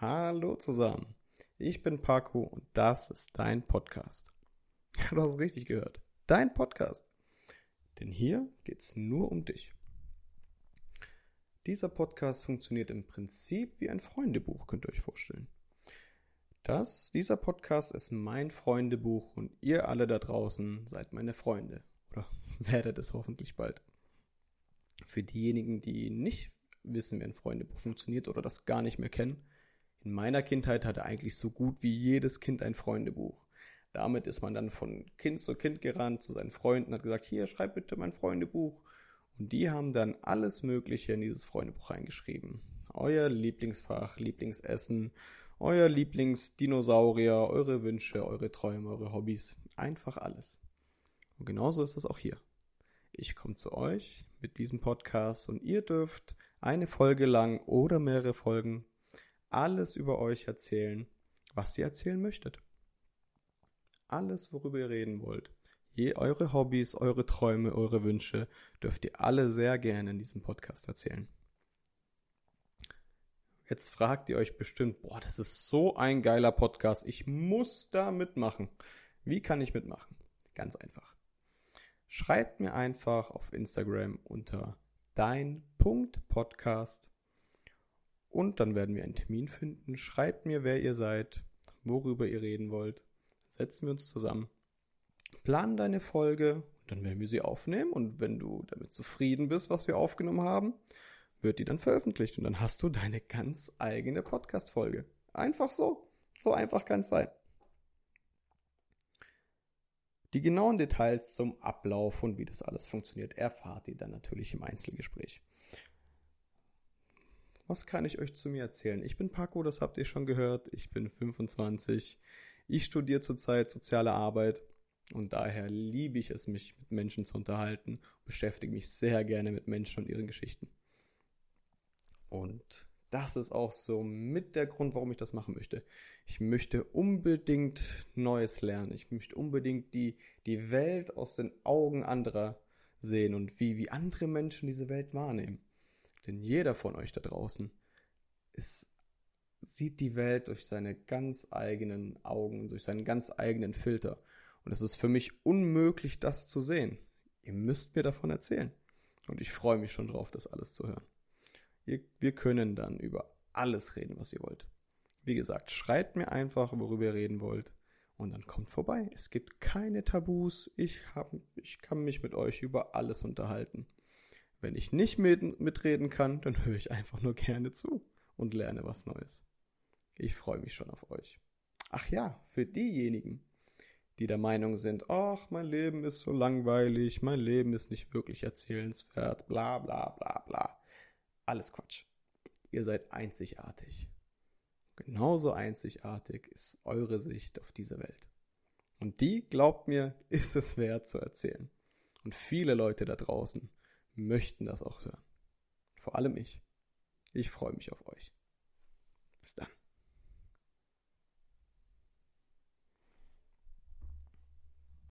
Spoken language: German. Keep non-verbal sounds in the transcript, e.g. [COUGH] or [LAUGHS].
Hallo zusammen. Ich bin Paco und das ist dein Podcast. [LAUGHS] Du hast richtig gehört. Dein Podcast. Denn hier geht's nur um dich. Dieser Podcast funktioniert im Prinzip wie ein Freundebuch, könnt ihr euch vorstellen. Das, dieser Podcast ist mein Freundebuch und ihr alle da draußen seid meine Freunde. Oder [LAUGHS] werdet es hoffentlich bald. Für diejenigen, die nicht wissen, wie ein Freundebuch funktioniert oder das gar nicht mehr kennen, in meiner Kindheit hatte eigentlich so gut wie jedes Kind ein Freundebuch. Damit ist man dann von Kind zu Kind gerannt zu seinen Freunden, hat gesagt, hier, schreib bitte mein Freundebuch. Und die haben dann alles Mögliche in dieses Freundebuch reingeschrieben. Euer Lieblingsfach, Lieblingsessen, euer Lieblingsdinosaurier, eure Wünsche, eure Träume, eure Hobbys. Einfach alles. Und genauso ist es auch hier. Ich komme zu euch mit diesem Podcast und ihr dürft eine Folge lang oder mehrere Folgen alles über euch erzählen, was ihr erzählen möchtet. Alles, worüber ihr reden wollt. Je, eure Hobbys, eure Träume, eure Wünsche dürft ihr alle sehr gerne in diesem Podcast erzählen. Jetzt fragt ihr euch bestimmt, boah, das ist so ein geiler Podcast, ich muss da mitmachen. Wie kann ich mitmachen? Ganz einfach. Schreibt mir einfach auf Instagram unter dein.podcast und dann werden wir einen Termin finden. Schreibt mir, wer ihr seid, worüber ihr reden wollt. Setzen wir uns zusammen. Planen deine Folge, dann werden wir sie aufnehmen. Und wenn du damit zufrieden bist, was wir aufgenommen haben, wird die dann veröffentlicht. Und dann hast du deine ganz eigene Podcast-Folge. Einfach so. So einfach kann es sein. Die genauen Details zum Ablauf und wie das alles funktioniert, erfahrt ihr dann natürlich im Einzelgespräch. Was kann ich euch zu mir erzählen? Ich bin Paco, das habt ihr schon gehört. Ich bin 25. Ich studiere zurzeit soziale Arbeit und daher liebe ich es, mich mit Menschen zu unterhalten beschäftige mich sehr gerne mit Menschen und ihren Geschichten. Und das ist auch so mit der Grund, warum ich das machen möchte. Ich möchte unbedingt Neues lernen. Ich möchte unbedingt die, die Welt aus den Augen anderer sehen und wie, wie andere Menschen diese Welt wahrnehmen. Denn jeder von euch da draußen ist, sieht die Welt durch seine ganz eigenen Augen, durch seinen ganz eigenen Filter. Und es ist für mich unmöglich, das zu sehen. Ihr müsst mir davon erzählen. Und ich freue mich schon drauf, das alles zu hören. wir können dann über alles reden, was ihr wollt. Wie gesagt, schreibt mir einfach, worüber ihr reden wollt. Und dann kommt vorbei. Es gibt keine Tabus. Ich, hab, ich kann mich mit euch über alles unterhalten. Wenn ich nicht mit, mitreden kann, dann höre ich einfach nur gerne zu und lerne was Neues. Ich freue mich schon auf euch. Ach ja, für diejenigen, die der Meinung sind, ach, mein Leben ist so langweilig, mein Leben ist nicht wirklich erzählenswert, bla bla bla bla. Alles Quatsch. Ihr seid einzigartig. Genauso einzigartig ist eure Sicht auf diese Welt. Und die, glaubt mir, [LAUGHS] ist es wert zu erzählen. Und viele Leute da draußen möchten das auch hören. Vor allem ich. Ich freue mich auf euch.